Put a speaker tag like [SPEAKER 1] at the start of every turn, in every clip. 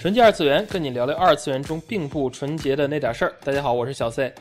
[SPEAKER 1] 纯洁二次元，跟你聊聊二次元中并不纯洁的那点事儿。大家好，我是小 C，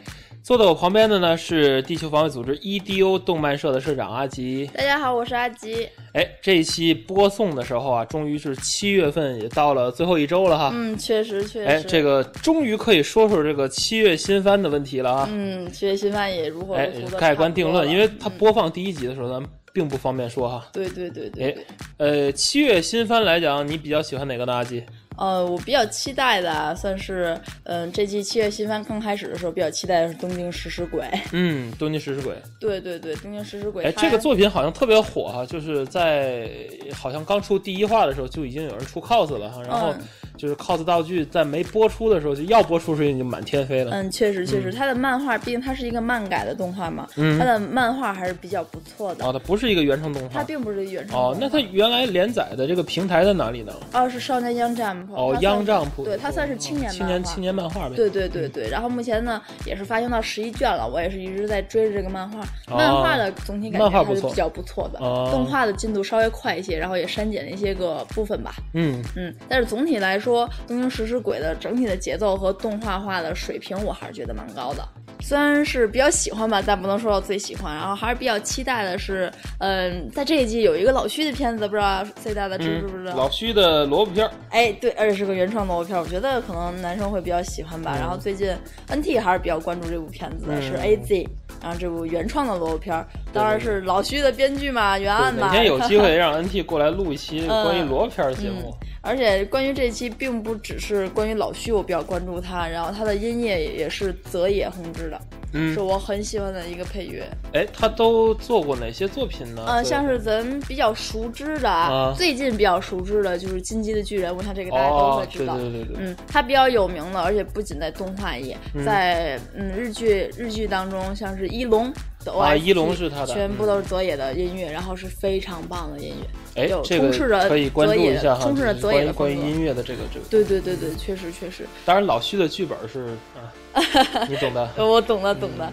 [SPEAKER 1] 坐在我旁边的呢是地球防卫组织 EDO 动漫社的社长阿吉。
[SPEAKER 2] 大家好，我是阿吉。
[SPEAKER 1] 哎，这一期播送的时候啊，终于是七月份也到了最后一周了哈。
[SPEAKER 2] 嗯，确实确实。
[SPEAKER 1] 哎，这个终于可以说说这个七月新番的问题了啊。
[SPEAKER 2] 嗯，七月新番也如何
[SPEAKER 1] 哎盖棺定论，因为它播放第一集的时候，咱们并不方便说哈。
[SPEAKER 2] 对对对对
[SPEAKER 1] 哎。，呃，七月新番来讲，你比较喜欢哪个呢？阿吉？
[SPEAKER 2] 呃，我比较期待的啊算是，嗯、这季七月新番刚开始的时候比较期待的是《东京食尸鬼》。
[SPEAKER 1] 嗯，东京食尸鬼。
[SPEAKER 2] 对对对，《东京食尸鬼》
[SPEAKER 1] 哎，这个作品好像特别火哈，就是在好像刚出第一话的时候就已经有人出 cos 了哈，然后
[SPEAKER 2] 嗯
[SPEAKER 1] 就是 cos 道具在没播出的时候就要播出时已经满天飞了。
[SPEAKER 2] 嗯，确实确实，它的漫画毕竟它是一个漫改的动画嘛，
[SPEAKER 1] 嗯
[SPEAKER 2] 它的漫画还是比较不错的。
[SPEAKER 1] 哦，它不是一个原创动画。
[SPEAKER 2] 它并不是原创
[SPEAKER 1] 哦，那它原来连载的这个平台在哪里呢？
[SPEAKER 2] 哦是少年 Young Jump
[SPEAKER 1] 哦，Young Jump，
[SPEAKER 2] 对它算是青年
[SPEAKER 1] 青年青年漫画呗。
[SPEAKER 2] 对对对对，然后目前呢也是发行到十一卷了，我也是一直在追着这个漫画。
[SPEAKER 1] 哦
[SPEAKER 2] 漫画的总体感觉还是比较不错的，
[SPEAKER 1] 哦
[SPEAKER 2] 动画的进度稍微快一些，然后也删减了一些个部分吧。
[SPEAKER 1] 嗯，
[SPEAKER 2] 嗯，但是总体来说，《东京食尸鬼》的整体的节奏和动画化的水平，我还是觉得蛮高的。虽然是比较喜欢吧，但不能说到最喜欢。然后还是比较期待的是，嗯，在这一季有一个老徐的片子，不知道最大的知不知道？
[SPEAKER 1] 嗯老徐的萝卜片儿。
[SPEAKER 2] 哎，对，而且是个原创萝卜片儿，我觉得可能男生会比较喜欢吧。然后最近 NT 还是比较关注这部片子的，
[SPEAKER 1] 嗯
[SPEAKER 2] 是 AZ，然后这部原创的萝卜片儿，当然是老徐的编剧嘛，原案，嘛。
[SPEAKER 1] 哪天有机会 让 NT 过来录一期
[SPEAKER 2] 嗯
[SPEAKER 1] 关于萝卜片儿的节目。
[SPEAKER 2] 而且关于这期，并不只是关于老徐，我比较关注他，然后他的音乐也也是泽野弘之的，
[SPEAKER 1] 嗯
[SPEAKER 2] 是我很喜欢的一个配乐。
[SPEAKER 1] 哎，他都做过哪些作品呢？
[SPEAKER 2] 呃，像是咱比较熟知的，
[SPEAKER 1] 啊
[SPEAKER 2] 最近比较熟知的就是《进击的巨人》，我想这个大家都
[SPEAKER 1] 哦
[SPEAKER 2] 会，知道。
[SPEAKER 1] 对对对对，
[SPEAKER 2] 嗯，他比较有名的，而且不仅在动画业，在嗯日剧日剧当中，像是一龙的 OST，
[SPEAKER 1] 啊一龙是他的
[SPEAKER 2] 全部都是泽野的音乐，然后是非常棒的音乐。
[SPEAKER 1] 哎这
[SPEAKER 2] 充斥着
[SPEAKER 1] 个可以关注一下哈，
[SPEAKER 2] 充斥着
[SPEAKER 1] 就是
[SPEAKER 2] 泽野的
[SPEAKER 1] 关于音乐的这个这个。
[SPEAKER 2] 对对对对，确实确实，
[SPEAKER 1] 当然，老徐的剧本是啊，你懂的。
[SPEAKER 2] 呃我懂了懂了。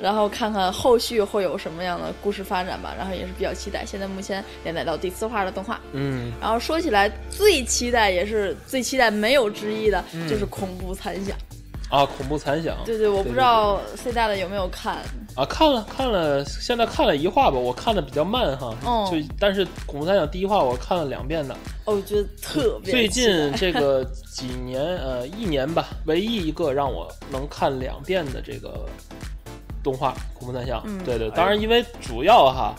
[SPEAKER 2] 然后看看后续会有什么样的故事发展吧，然后也是比较期待。现在目前连载到第四话的动画，
[SPEAKER 1] 嗯，
[SPEAKER 2] 然后说起来最期待也是最期待没有之一的，
[SPEAKER 1] 嗯
[SPEAKER 2] 就是恐怖残响。
[SPEAKER 1] 啊，恐怖残响。
[SPEAKER 2] 对对，我不知道 C 大的有没有看。
[SPEAKER 1] 啊，看了看了，现在看了一话吧，我看的比较慢哈。
[SPEAKER 2] 哦
[SPEAKER 1] 就但是恐怖三响第一话我看了两遍的。
[SPEAKER 2] 哦，我觉得特别
[SPEAKER 1] 最近 这个几年呃一年吧，唯一一个让我能看两遍的这个动画《恐怖三响》。
[SPEAKER 2] 嗯
[SPEAKER 1] 对对，
[SPEAKER 2] 而
[SPEAKER 1] 当然因为主要哈。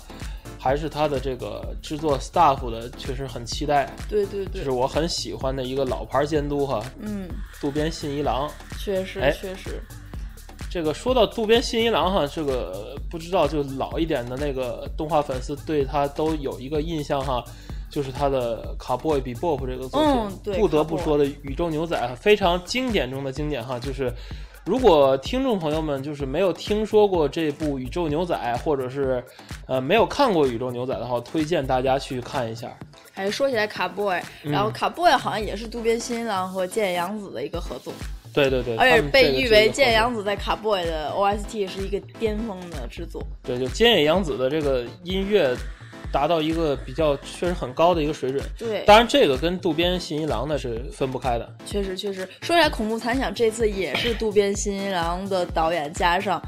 [SPEAKER 1] 还是他的这个制作 staff 的，确实很期待。
[SPEAKER 2] 对对对
[SPEAKER 1] 就是，我很喜欢的一个老牌监督哈，
[SPEAKER 2] 嗯，
[SPEAKER 1] 渡边信一郎。
[SPEAKER 2] 确实
[SPEAKER 1] 哎
[SPEAKER 2] 确实，
[SPEAKER 1] 这个说到渡边信一郎哈，这个不知道就老一点的那个动画粉丝对他都有一个印象哈，就是他的《卡 boy 比 bop》这个作品，
[SPEAKER 2] 嗯对
[SPEAKER 1] 不得不说的宇宙牛仔非常经典中的经典哈，就是。如果听众朋友们就是没有听说过这部《宇宙牛仔》，或者是呃没有看过《宇宙牛仔》的话，推荐大家去看一下。
[SPEAKER 2] 哎，说起来卡 boy，然
[SPEAKER 1] 嗯
[SPEAKER 2] 后卡 boy 好像也是渡边新一郎和剑阳子的一个合作，
[SPEAKER 1] 对对对，
[SPEAKER 2] 而且被誉为
[SPEAKER 1] 这个合作
[SPEAKER 2] 剑阳子在卡 boy 的 OST 是一个巅峰的制作。
[SPEAKER 1] 对，就菅野洋子的这个音乐达到一个比较确实很高的一个水准。
[SPEAKER 2] 对，
[SPEAKER 1] 当然，这个跟渡边信一郎呢是分不开的。
[SPEAKER 2] 确实确实，说起来恐怖残响这次也是渡边信一郎的导演加上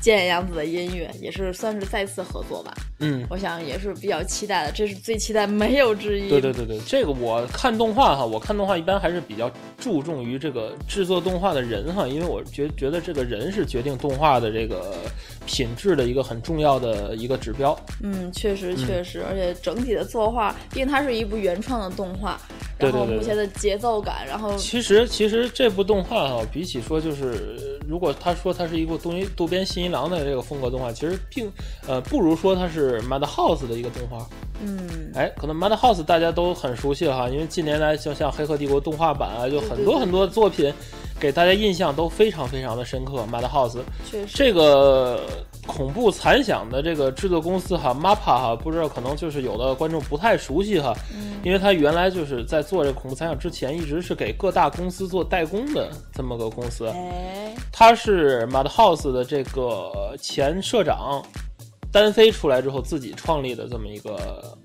[SPEAKER 2] 菅野洋子的音乐，也是算是再次合作吧。
[SPEAKER 1] 嗯，
[SPEAKER 2] 我想也是比较期待的，这是最期待没有之一。
[SPEAKER 1] 对对对对，这个我看动画哈，我看动画一般还是比较注重于这个制作动画的人哈，因为我觉觉得这个人是决定动画的这个品质的一个很重要的一个指标。
[SPEAKER 2] 嗯，确实确实，而且整体的作画，毕竟它是一部原创的动画，然后目前的节奏感，然后
[SPEAKER 1] 其实其实这部动画哈，比起说就是如果他说它是一部渡渡边信一郎的这个风格动画，其实并呃不如说它是 Madhouse 的一个动画。
[SPEAKER 2] 嗯，
[SPEAKER 1] 哎，可能 Madhouse 大家都很熟悉了哈，因为近年来就像《黑客帝国》动画版啊，就很多很多作品给大家印象都非常非常的深刻。Madhouse 这个恐怖残响的这个制作公司哈，MAPPA 哈，不知道可能就是有的观众不太熟悉哈，
[SPEAKER 2] 嗯
[SPEAKER 1] 因为他原来就是在做这个恐怖残响之前，一直是给各大公司做代工的这么个公司。
[SPEAKER 2] 哎，
[SPEAKER 1] 他是 Madhouse 的这个前社长单飞出来之后自己创立的这么一个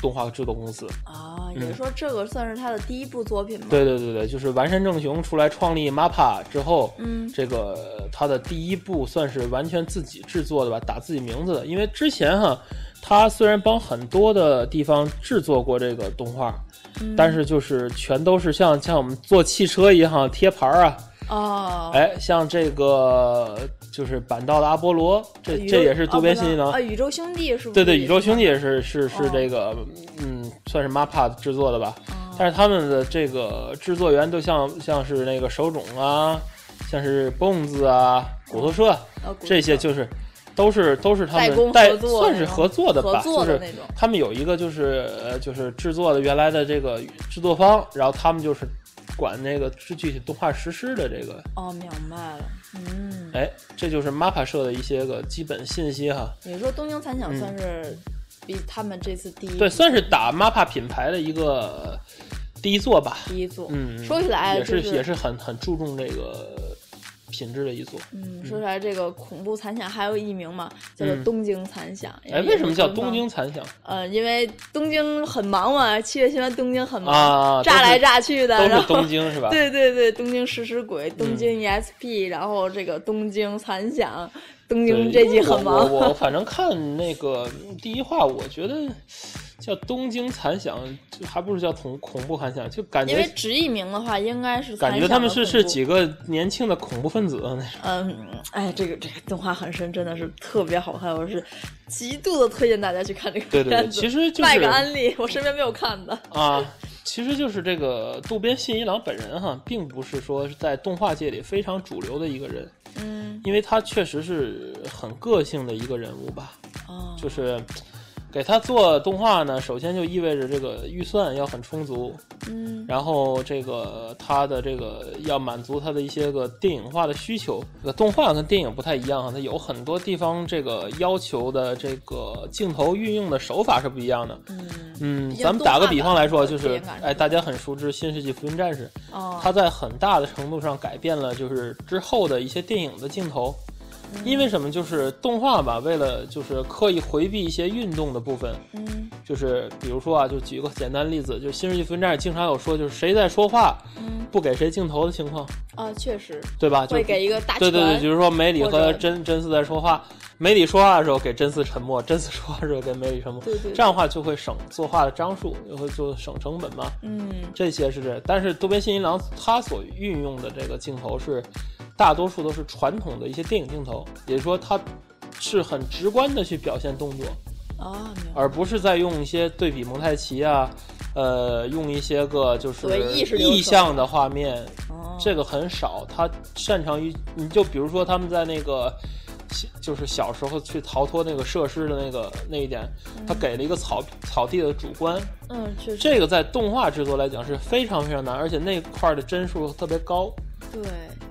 [SPEAKER 1] 动画制作公司。
[SPEAKER 2] 啊，也就是说这个算是他的第一部作品吗？，
[SPEAKER 1] 嗯对对对对，就是完山正雄出来创立 MAPPA 之后，
[SPEAKER 2] 嗯
[SPEAKER 1] 这个他的第一部算是完全自己制作的吧，打自己名字的。因为之前哈，他虽然帮很多的地方制作过这个动画，
[SPEAKER 2] 嗯
[SPEAKER 1] 但是就是全都是像像我们做汽车一样贴牌儿啊，
[SPEAKER 2] 哦，
[SPEAKER 1] 哎，像这个就是板道的阿波罗，这这也是渡边信一郎
[SPEAKER 2] 啊，宇宙兄弟是不？
[SPEAKER 1] 对对，宇宙兄弟也是是
[SPEAKER 2] 哦
[SPEAKER 1] 是这个，嗯，算是 MAPPA 制作的吧。
[SPEAKER 2] 哦
[SPEAKER 1] 但是他们的这个制作员都像像是那个手冢啊，像是蹦子啊、骨头社这些，就是都是都是他们代算是合作的吧，就是他们有一个就是呃就是制作的原来的这个制作方，然后他们就是管那个是具体动画实施的这个，
[SPEAKER 2] 哦，明白了，嗯，
[SPEAKER 1] 哎，这就是 MAPPA 社的一些个基本信息哈。
[SPEAKER 2] 你说东京残响算是比他们这次第一
[SPEAKER 1] 嗯对，算是打 MAPPA 品牌的一个第一座吧。
[SPEAKER 2] 第一座，
[SPEAKER 1] 嗯，
[SPEAKER 2] 说起来
[SPEAKER 1] 也
[SPEAKER 2] 是
[SPEAKER 1] 也是很很注重这个品质的一作。
[SPEAKER 2] 嗯，说出来这个恐怖残响还有艺名嘛，叫做
[SPEAKER 1] 嗯
[SPEAKER 2] 东京残响。
[SPEAKER 1] 哎，为什么叫东京？残响
[SPEAKER 2] 呃，因为东京很忙嘛，七月新闻东京很忙，
[SPEAKER 1] 啊？
[SPEAKER 2] 炸来炸去的，
[SPEAKER 1] 都是
[SPEAKER 2] 然后
[SPEAKER 1] 东京是吧？
[SPEAKER 2] 对对对，东京食尸鬼，东京 ESP，、然后这个东京残响，东，京这季很
[SPEAKER 1] 我
[SPEAKER 2] 忙。
[SPEAKER 1] 我我 反正看那个第一话，我觉得叫东京残响，就还不如叫恐恐怖残响，就感觉
[SPEAKER 2] 因为直译名的话，应该是
[SPEAKER 1] 感觉他们是是几个年轻的恐怖分子。
[SPEAKER 2] 嗯，哎，这个这个动画很深，真的是特别好看，我是极度的推荐大家去看这个
[SPEAKER 1] 对对对，其实就
[SPEAKER 2] 卖个安利，我身边没有看的。
[SPEAKER 1] 啊，其实就是这个渡边信一郎本人哈，并不是说是在动画界里非常主流的一个人，
[SPEAKER 2] 嗯，
[SPEAKER 1] 因为他确实是很个性的一个人物吧。
[SPEAKER 2] 哦，
[SPEAKER 1] 就是给他做动画呢，首先就意味着这个预算要很充足，
[SPEAKER 2] 嗯
[SPEAKER 1] 然后这个他的这个要满足他的一些个电影化的需求。这个动画跟电影不太一样，它有很多地方这个要求的这个镜头运用的手法是不一样的。
[SPEAKER 2] 嗯
[SPEAKER 1] 嗯，咱们打个比方来说，就是哎，大家很熟知《新世纪福音战士》，
[SPEAKER 2] 哦，
[SPEAKER 1] 它在很大的程度上改变了就是之后的一些电影的镜头。因为什么？就是动画吧，为了就是刻意回避一些运动的部分，
[SPEAKER 2] 嗯。
[SPEAKER 1] 就是比如说啊，就举个简单例子，就《新世纪福音战士》经常有说，就是谁在说话
[SPEAKER 2] 嗯。
[SPEAKER 1] 不给谁镜头的情况，
[SPEAKER 2] 啊，确实。
[SPEAKER 1] 对吧？就
[SPEAKER 2] 会给一个大
[SPEAKER 1] 对对对，比如说梅里和真真嗣在说话，梅里说话的时候给真嗣沉默，真嗣说话的时候给梅里沉默，
[SPEAKER 2] 对对，
[SPEAKER 1] 这样的话就会省作画的张数，就会就省成本嘛。
[SPEAKER 2] 嗯。
[SPEAKER 1] 这些是这，但是渡边信一郎他所运用的这个镜头是，大多数都是传统的一些电影镜头，也就是说它是很直观的去表现动作，
[SPEAKER 2] 啊，
[SPEAKER 1] 而不是在用一些对比蒙太奇啊，呃，用一些个就是
[SPEAKER 2] 意
[SPEAKER 1] 象的画面，
[SPEAKER 2] 哦，
[SPEAKER 1] 这个很少。他擅长于，你就比如说他们在那个。小就是小时候去逃脱那个设施的那个那一点，他给了一个草草地的主观，
[SPEAKER 2] 嗯，
[SPEAKER 1] 这个在动画制作来讲是非常非常难，而且那块儿的帧数特别高。
[SPEAKER 2] 对，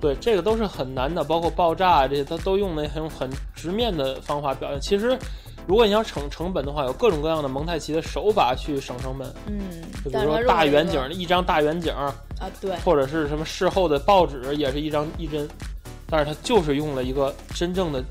[SPEAKER 1] 对，这个都是很难的，包括爆炸啊这些，它都用那种很直面的方法表现。其实，如果你想省成本的话，有各种各样的蒙太奇的手法去省成本，
[SPEAKER 2] 嗯，
[SPEAKER 1] 就比如说大远景，一张大远景，
[SPEAKER 2] 啊，对，
[SPEAKER 1] 或者是什么事后的报纸，也是一张一帧，但是它就是用了一个真正的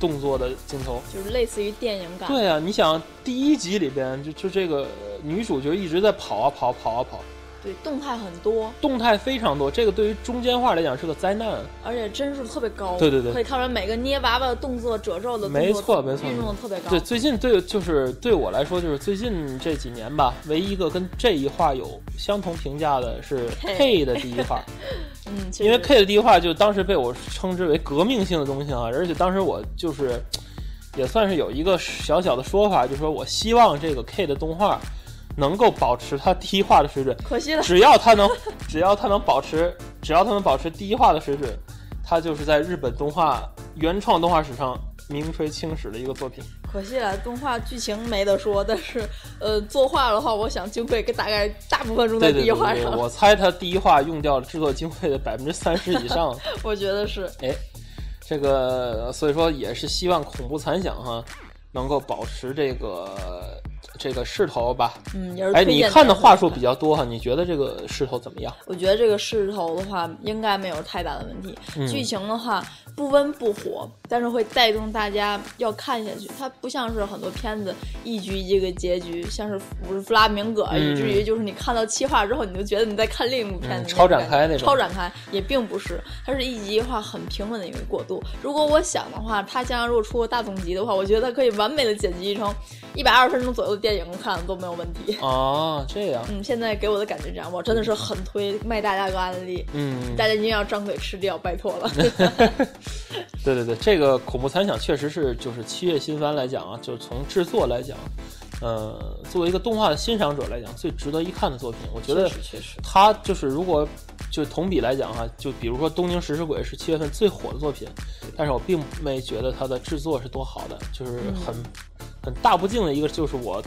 [SPEAKER 1] 动作的镜头。
[SPEAKER 2] 就是类似于电影感。
[SPEAKER 1] 对啊，你想第一集里边就就这个呃女主角一直在跑啊跑跑啊跑，
[SPEAKER 2] 对，动态很多，
[SPEAKER 1] 动态非常多，这个对于中间画来讲是个灾难。
[SPEAKER 2] 而且帧数特别高。
[SPEAKER 1] 对对对
[SPEAKER 2] 可以看出来每个捏娃娃的动作、褶皱的动作
[SPEAKER 1] 没错没错
[SPEAKER 2] 运用的特别高。
[SPEAKER 1] 对，最近对就是对我来说，就是最近这几年吧，唯一一个跟这一画有相同评价的是
[SPEAKER 2] K
[SPEAKER 1] K 的第一画，
[SPEAKER 2] 嗯，
[SPEAKER 1] 因为 K 的第一画就当时被我称之为革命性的东西啊，而且当时我就是也算是有一个小小的说法，就是说我希望这个 K 的动画能够保持它第一话的水准，
[SPEAKER 2] 可惜了。
[SPEAKER 1] 只要它能，只要它能保持，只要它能保持第一话的水准，它就是在日本动画原创动画史上名垂青史的一个作品。
[SPEAKER 2] 可惜了，动画剧情没得说，但是呃，作画的话，我想经费大概大部分用在第一话
[SPEAKER 1] 上。我猜它第一话用掉了制作经费的百分之三十以上。
[SPEAKER 2] 我觉得是。
[SPEAKER 1] 哎，这个所以说也是希望恐怖残响哈，能够保持这个。这个势头吧，
[SPEAKER 2] 嗯，
[SPEAKER 1] 哎，你看的话术比较多哈，你觉得这个势头怎么样？
[SPEAKER 2] 我觉得这个势头的话，应该没有太大的问题。剧情的话，不温不火，但是会带动大家要看下去。它不像是很多片子一局一个结局，像是《弗弗拉明戈》，以至于就是你看到七话之后，你就觉得你在看另一部片子。
[SPEAKER 1] 超展开那
[SPEAKER 2] 种。超展开也并不是，它是一集一话很平稳的一个过渡。如果我想的话，它将来如果出个大总集的话，我觉得它可以完美的剪辑成一百二十分钟左右的。电影看都没有问题
[SPEAKER 1] 啊，这样。
[SPEAKER 2] 嗯，现在给我的感觉这样，我真的是很推卖大家个案例。
[SPEAKER 1] 嗯，
[SPEAKER 2] 大家一定要张嘴吃掉，拜托了。
[SPEAKER 1] 对对对，这个恐怖残响确实是，就是七月新番来讲啊，就是从制作来讲，呃，作为一个动画的欣赏者来讲，最值得一看的作品。我觉得
[SPEAKER 2] 确实，
[SPEAKER 1] 它就是如果就同比来讲哈，就比如说《东京食尸鬼》是七月份最火的作品，但是我并没觉得它的制作是多好的，就是很。很大不敬的一个就是我，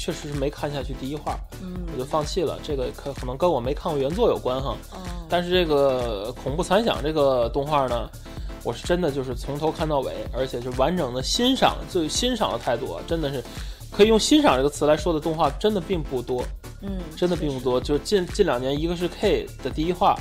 [SPEAKER 1] 确实是没看下去第一话，
[SPEAKER 2] 嗯，
[SPEAKER 1] 我就放弃了。这个可可能跟我没看过原作有关哈。但是这个恐怖残响这个动画呢，我是真的就是从头看到尾，而且就完整的欣赏，就欣赏的态度，真的是可以用欣赏这个词来说的动画，真的并不多。
[SPEAKER 2] 嗯，
[SPEAKER 1] 真的并不多。就近近两年，一个是 K 的第一话。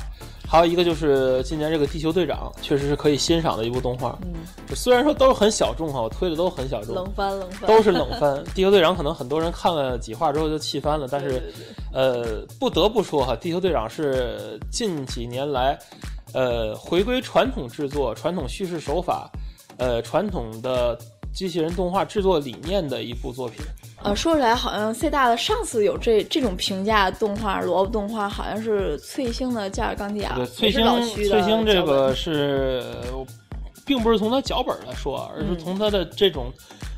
[SPEAKER 1] 还有一个就是今年这个《地球队长》，确实是可以欣赏的一部动画。
[SPEAKER 2] 嗯，
[SPEAKER 1] 虽然说都是很小众哈，我推的都很小众，
[SPEAKER 2] 冷番冷番
[SPEAKER 1] 都是冷番。《地球队长》可能很多人看了几话之后就弃番了，但是，呃，不得不说哈，《地球队长》是近几年来，呃，回归传统制作、传统叙事手法，呃，传统的机器人动画制作理念的一部作品。
[SPEAKER 2] 呃，说出来好像 C 大的上次有这这种评价动画，萝卜动画好像是翠星的《加尔钢铁侠》，
[SPEAKER 1] 对，翠星翠星这个是，并不是从他脚本来说，而是从他的这种，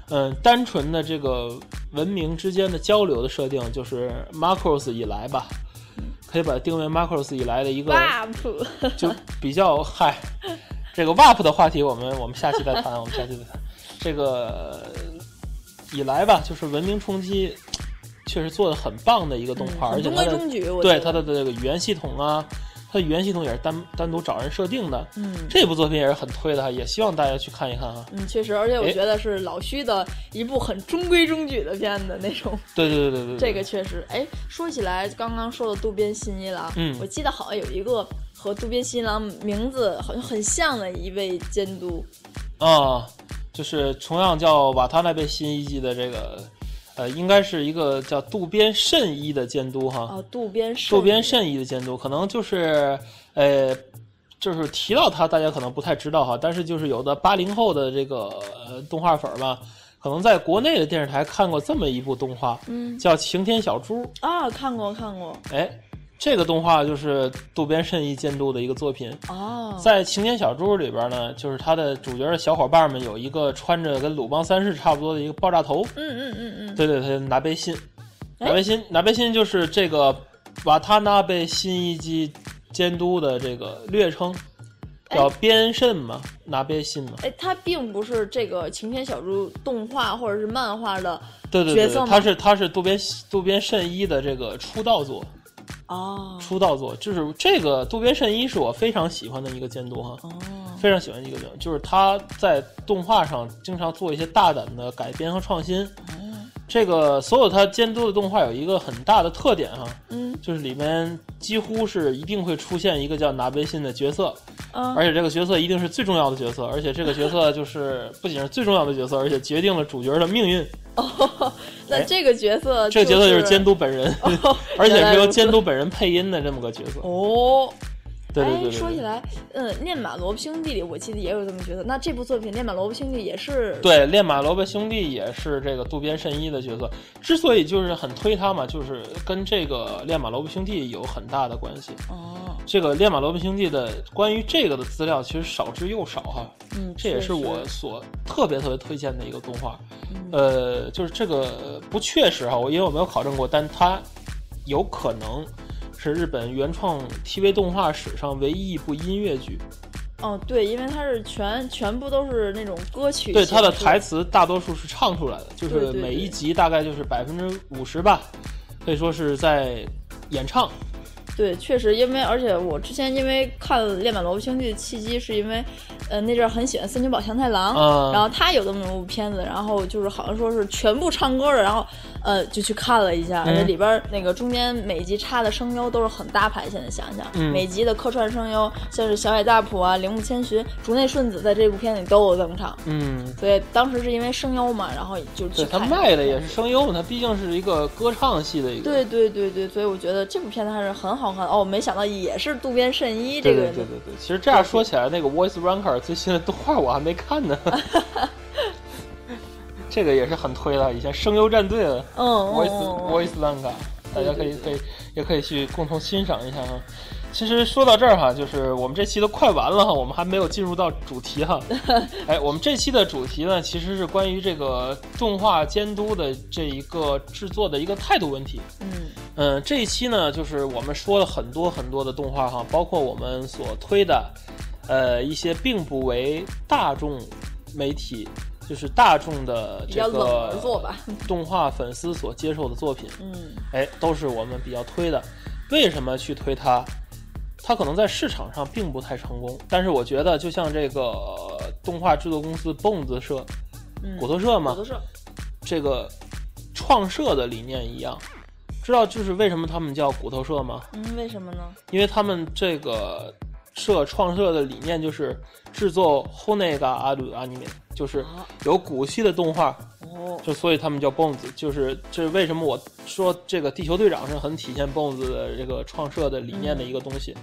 [SPEAKER 1] 嗯，单纯的这个文明之间的交流的设定，就是 Macross 以来吧，可以把它定为 Macross 以来的一个
[SPEAKER 2] WAP，
[SPEAKER 1] 就比较嗨，这个 WAP 的话题我们我们下期再谈，我们下期再谈这个。以来吧，就是文明冲击，确实做的很棒的一个动画，而且它的对它的这个语言系统啊，它的语言系统也是单单独找人设定的。
[SPEAKER 2] 嗯，
[SPEAKER 1] 这部作品也是很推的哈，也希望大家去看一看哈。
[SPEAKER 2] 嗯，确实，而且我觉得是老徐的一部很中规中矩的片子那种。
[SPEAKER 1] 对对对对对，
[SPEAKER 2] 这个确实。哎，说起来，刚刚说的渡边信一郎，
[SPEAKER 1] 嗯，
[SPEAKER 2] 我记得好像有一个和渡边信一郎名字好像很像的一位监督。
[SPEAKER 1] 啊。就是同样叫瓦塔纳贝新一季的这个，呃，应该是一个叫渡边慎一的监督哈。
[SPEAKER 2] 啊，渡边
[SPEAKER 1] 渡边慎一的监督，可能就是，呃，就是提到他，大家可能不太知道哈。但是就是有的八零后的这个呃动画粉吧，可能在国内的电视台看过这么一部动画，
[SPEAKER 2] 嗯，
[SPEAKER 1] 叫《晴天小猪》
[SPEAKER 2] 啊，看过看过，
[SPEAKER 1] 哎。这个动画就是渡边慎一监督的一个作品。
[SPEAKER 2] 哦，
[SPEAKER 1] 在《晴天小猪》里边呢，就是他的主角的小伙伴们有一个穿着跟鲁邦三世差不多的一个爆炸头，
[SPEAKER 2] 嗯嗯嗯嗯，
[SPEAKER 1] 对对对，拿背心，拿背心，拿背心就是这个瓦塔纳贝新一季监督的这个略称，叫边慎嘛，拿边心嘛。
[SPEAKER 2] 哎，他并不是这个晴天小猪动画或者是漫画的
[SPEAKER 1] 对对对，他是他是渡边渡边慎一的这个出道作。
[SPEAKER 2] 哦，
[SPEAKER 1] 出道作就是这个渡边慎一是我非常喜欢的一个监督哈，
[SPEAKER 2] 哦，
[SPEAKER 1] 非常喜欢一个人，就是他在动画上经常做一些大胆的改编和创新。这个所有他监督的动画有一个很大的特点哈，
[SPEAKER 2] 嗯，
[SPEAKER 1] 就是里面几乎是一定会出现一个叫拿贝信的角色，
[SPEAKER 2] 嗯，
[SPEAKER 1] 而且这个角色一定是最重要的角色，而且这个角色就是不仅是最重要的角色，而且决定了主角的命运。
[SPEAKER 2] 哦，那这个角色，
[SPEAKER 1] 这个角色就是监督本人，而且是由监督本人配音的这么个角色。
[SPEAKER 2] 哦，
[SPEAKER 1] 对对对。
[SPEAKER 2] 说起来，嗯，《练马萝卜兄弟》里我记得也有这么角色。那这部作品《练马萝卜兄弟》也是
[SPEAKER 1] 对，《练马萝卜兄弟》也是这个渡边慎一的角色。之所以就是很推他嘛，就是跟这个《练马萝卜兄弟》有很大的关系。
[SPEAKER 2] 哦。
[SPEAKER 1] 这个《练马萝卜兄弟》的关于这个的资料其实少之又少哈。
[SPEAKER 2] 嗯，
[SPEAKER 1] 这也是我所特别特别推荐的一个动画。
[SPEAKER 2] 嗯。
[SPEAKER 1] 呃，就是这个不确实哈，我因为我没有考证过，但它有可能是日本原创 TV 动画史上唯一一部音乐剧。
[SPEAKER 2] 哦，对，因为它是全全部都是那种歌曲，
[SPEAKER 1] 对，它的台词大多数是唱出来的，就是每一集大概就是百分之五十吧，可以说是在演唱。
[SPEAKER 2] 对，确实，因为而且我之前因为看《恋满萝卜青的契机，是因为，呃，那阵儿很喜欢森久保祥太郎，然后他有这么一部片子，然后就是好像说是全部唱歌的，然后呃就去看了一下，而且里边那个中间每集插的声优都是很大牌，现在想想，每集的客串声优像是小野大辅啊、铃木千寻、竹内顺子在这部片里都有登场，
[SPEAKER 1] 嗯，
[SPEAKER 2] 所以当时是因为声优嘛，然后就去
[SPEAKER 1] 他卖的也是声优，他毕竟是一个歌唱系的一个，
[SPEAKER 2] 对对对对，所以我觉得这部片子还是很。好看哦！没想到也是渡边慎一这个。
[SPEAKER 1] 对对对对，其实这样说起来，那个 Voice Ranker 最新的动画我还没看呢。这个也是很推的，以前声优战队的。
[SPEAKER 2] 嗯
[SPEAKER 1] Voice Voice Ranker，大家可以可以也可以去共同欣赏一下哈。其实说到这儿哈，就是我们这期都快完了哈，我们还没有进入到主题哈。哎，我们这期的主题呢，其实是关于这个动画监督的这一个制作的一个态度问题。
[SPEAKER 2] 嗯
[SPEAKER 1] 嗯，这一期呢，就是我们说了很多很多的动画哈，包括我们所推的，呃，一些并不为大众媒体，就是大众的这个动画粉丝所接受的作品。
[SPEAKER 2] 嗯，
[SPEAKER 1] 哎，都是我们比较推的。为什么去推它？它可能在市场上并不太成功，但是我觉得就像这个动画制作公司 BONES 社、骨头社嘛，
[SPEAKER 2] 骨头社
[SPEAKER 1] 这个创社的理念一样，知道就是为什么他们叫骨头社吗？
[SPEAKER 2] 嗯，为什么呢？
[SPEAKER 1] 因为他们这个社创社的理念就是制作 Honega Adu Anime，就是有骨气的动画。
[SPEAKER 2] 哦，
[SPEAKER 1] 就所以他们叫 Bones，就是这为什么我说这个地球队长是很体现 Bones 的这个创设的理念的一个东西。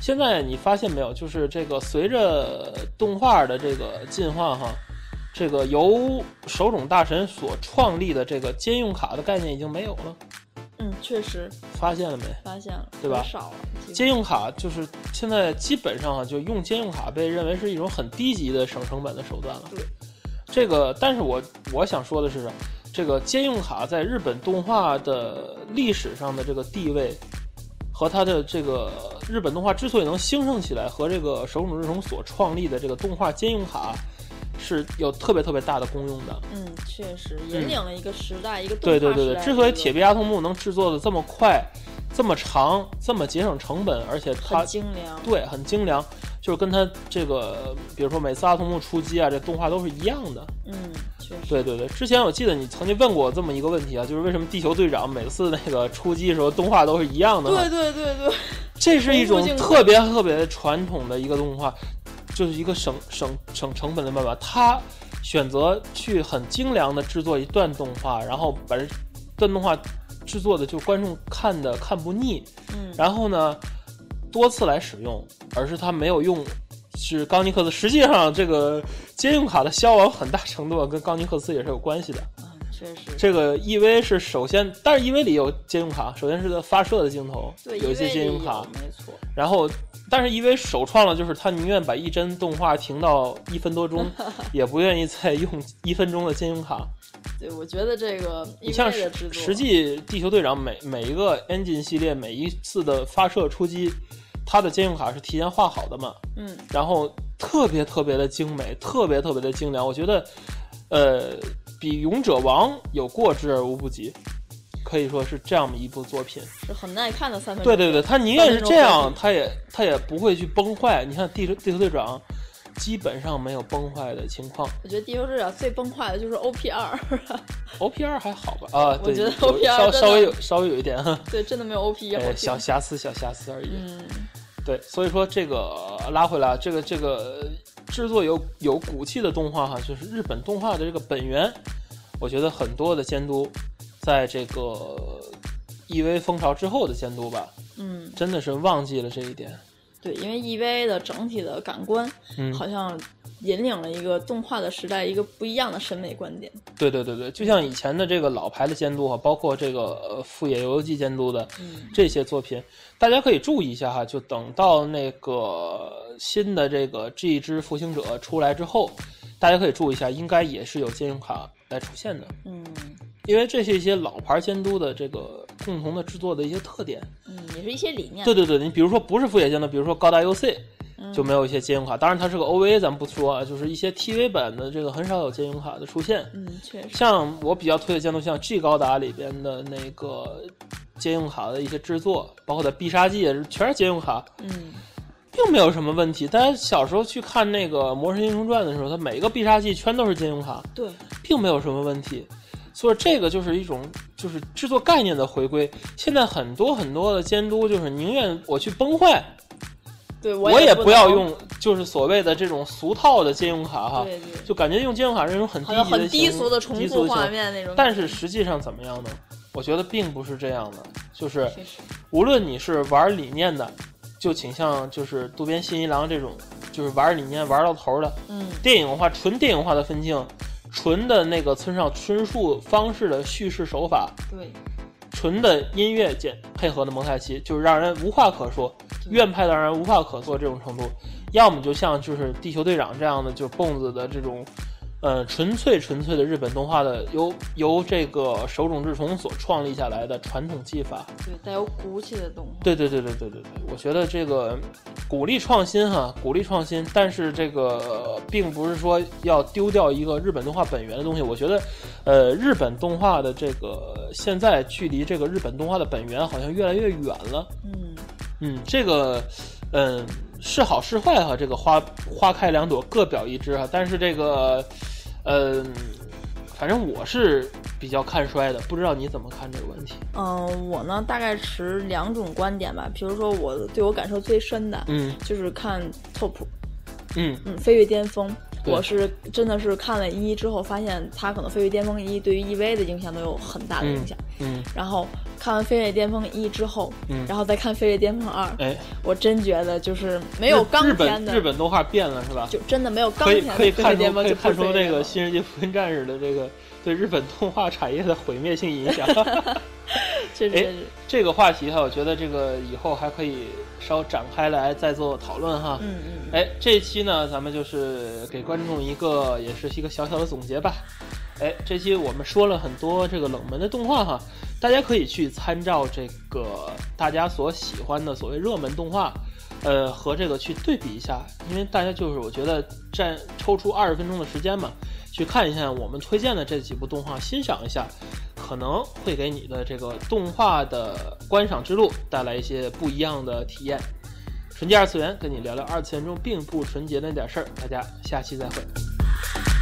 [SPEAKER 1] 现在你发现没有，就是这个随着动画的这个进化哈，这个由手冢大神所创立的这个兼用卡的概念已经没有了。
[SPEAKER 2] 嗯，确实。
[SPEAKER 1] 发现了没？
[SPEAKER 2] 发现了，
[SPEAKER 1] 对吧？
[SPEAKER 2] 少了。
[SPEAKER 1] 兼用卡就是现在基本上就用兼用卡被认为是一种很低级的省成本的手段了。
[SPEAKER 2] 对。
[SPEAKER 1] 这个，但是我我想说的是，这个兼用卡在日本动画的历史上的这个地位，和它的这个日本动画之所以能兴盛起来，和这个手冢治虫所创立的这个动画兼用卡是有特别特别大的功用的。
[SPEAKER 2] 嗯，确实引领了一个时代，一个
[SPEAKER 1] 对对对对。之所以铁臂阿童木能制作的这么快、这么长、这么节省成本，而且它
[SPEAKER 2] 精良，
[SPEAKER 1] 对，很精良。就是跟它这个，比如说每次阿童木出击啊，这动画都是一样的。
[SPEAKER 2] 嗯，确实。
[SPEAKER 1] 对对对，之前我记得你曾经问过我这么一个问题啊，就是为什么地球队长每次那个出击的时候动画都是一样的？
[SPEAKER 2] 对对对对，
[SPEAKER 1] 这是一种特别特别传统的一个动画，就是一个省省省成本的办法。他选择去很精良的制作一段动画，然后把这段动画制作的就观众看的看不腻。
[SPEAKER 2] 嗯，
[SPEAKER 1] 然后呢？多次来使用，而是他没有用，是冈尼克斯。实际上，这个兼用卡的消亡很大程度跟冈尼克斯也是有关系的。
[SPEAKER 2] 嗯，确实。
[SPEAKER 1] 这个 EV 是首先，但是 EV 里有兼用卡，首先是个发射的镜头，有一些兼用卡，
[SPEAKER 2] 没错。
[SPEAKER 1] 然后，但是因为首创了，就是他宁愿把一帧动画停到一分多钟，也不愿意再用一分钟的兼用卡。
[SPEAKER 2] 对，我觉得这个
[SPEAKER 1] 你像实际地球队长每每一个 Engine 系列每一次的发射出击。它的兼用卡是提前画好的嘛？
[SPEAKER 2] 嗯，
[SPEAKER 1] 然后特别特别的精美，特别特别的精良。我觉得，呃，比勇者王有过之而无不及，可以说是这样的一部作品，
[SPEAKER 2] 是很耐看的三分。
[SPEAKER 1] 对对对，他宁愿是这样，他也他也不会去崩坏。你看地球地球队长，基本上没有崩坏的情况。
[SPEAKER 2] 我觉得地球队长最崩坏的就是 O P 二，
[SPEAKER 1] O P 二还好吧？啊，
[SPEAKER 2] 我觉得 O P 二
[SPEAKER 1] 稍稍微有稍微有一点哈，
[SPEAKER 2] 对，真的没有 O P 二，
[SPEAKER 1] 小瑕疵小瑕疵而已。
[SPEAKER 2] 嗯。
[SPEAKER 1] 对，所以说这个拉回来，这个这个制作有有骨气的动画哈，就是日本动画的这个本源。我觉得很多的监督，在这个 EV 风潮之后的监督吧，
[SPEAKER 2] 嗯，
[SPEAKER 1] 真的是忘记了这一点。
[SPEAKER 2] 对，因为 EV 的整体的感官，
[SPEAKER 1] 嗯，
[SPEAKER 2] 好像。引领了一个动画的时代，一个不一样的审美观点。
[SPEAKER 1] 对对对对，就像以前的这个老牌的监督哈，包括这个富野由悠季监督的这些作品，大家可以注意一下哈。就等到那个新的这个 G 之复兴者出来之后，大家可以注意一下，应该也是有兼用卡来出现的。
[SPEAKER 2] 嗯，
[SPEAKER 1] 因为这是一些老牌监督的这个共同的制作的一些特点。
[SPEAKER 2] 嗯，也是一些理念。
[SPEAKER 1] 对对对，你比如说不是富野监督，比如说高达 UC。就没有一些借用卡。当然，它是个 OVA，咱们不说啊，就是一些 TV 版的这个很少有借用卡的出现。
[SPEAKER 2] 嗯，确实。
[SPEAKER 1] 像我比较推的监督，像 G 高达里边的那个借用卡的一些制作，包括它必杀技也是全是借用卡。
[SPEAKER 2] 嗯。
[SPEAKER 1] 并没有什么问题。大家小时候去看那个《魔神英雄传》的时候，它每一个必杀技全都是借用卡，
[SPEAKER 2] 对，
[SPEAKER 1] 并没有什么问题。所以这个就是一种就是制作概念的回归。现在很多很多的监督就是宁愿我去崩坏，
[SPEAKER 2] 对
[SPEAKER 1] 我
[SPEAKER 2] 也
[SPEAKER 1] 不要用就是所谓的这种俗套的借用卡哈，
[SPEAKER 2] 对对，
[SPEAKER 1] 就感觉用借用卡是一种很低级的
[SPEAKER 2] 很低俗
[SPEAKER 1] 的
[SPEAKER 2] 重复画面那种。
[SPEAKER 1] 但是实际上怎么样呢？我觉得并不是这样的，就是无论你是玩理念的。就倾向就是渡边信一郎这种，就是玩理念玩到头的，
[SPEAKER 2] 嗯，
[SPEAKER 1] 电影化纯电影化的分镜，纯的那个村上春树方式的叙事手法，
[SPEAKER 2] 对，
[SPEAKER 1] 纯的音乐简配合的蒙太奇，就是让人无话可说，院派的让人无话可说这种程度，要么就像就是地球队长这样的，就是蹦子的这种。呃，纯粹纯粹的日本动画的，由由这个手冢治虫所创立下来的传统技法，
[SPEAKER 2] 对，带有骨气的动画。
[SPEAKER 1] 对对对对对对对，我觉得这个鼓励创新哈，鼓励创新，但是这个并不是说要丢掉一个日本动画本源的东西。我觉得，呃，日本动画的这个现在距离这个日本动画的本源好像越来越远了。
[SPEAKER 2] 嗯
[SPEAKER 1] 嗯，这个嗯是好是坏哈，这个花花开两朵各表一枝哈，但是这个。嗯，反正我是比较看衰的，不知道你怎么看这个问题？
[SPEAKER 2] 嗯，我呢大概持两种观点吧。比如说，我对我感受最深的，
[SPEAKER 1] 嗯，
[SPEAKER 2] 就是看 TOP，
[SPEAKER 1] 嗯
[SPEAKER 2] 嗯，飞跃巅峰。我是真的是看了一之后，发现它可能《飞跃巅峰一》对于 EV 的影响都有很大的影响。
[SPEAKER 1] 嗯，
[SPEAKER 2] 然后看完《飞跃巅峰一》之后，
[SPEAKER 1] 嗯，
[SPEAKER 2] 然后再看《飞跃巅峰二》，
[SPEAKER 1] 哎，
[SPEAKER 2] 我真觉得就是没有钢
[SPEAKER 1] 天的日本动画变了是吧？
[SPEAKER 2] 就真的没有钢
[SPEAKER 1] 天的可以可以看出
[SPEAKER 2] 可以
[SPEAKER 1] 看出这个《新世纪福音战士》的这个对日本动画产业的毁灭性影响。
[SPEAKER 2] 确实，
[SPEAKER 1] 这个话题哈，我觉得这个以后还可以稍展开来再做讨论哈。
[SPEAKER 2] 嗯嗯。
[SPEAKER 1] 哎，这期呢，咱们就是给观众一个，也是一个小小的总结吧。哎，这期我们说了很多这个冷门的动画哈，大家可以去参照这个大家所喜欢的所谓热门动画，呃，和这个去对比一下，因为大家就是我觉得占抽出二十分钟的时间嘛，去看一下我们推荐的这几部动画，欣赏一下。可能会给你的这个动画的观赏之路带来一些不一样的体验。纯洁二次元，跟你聊聊二次元中并不纯洁那点事儿。大家下期再会。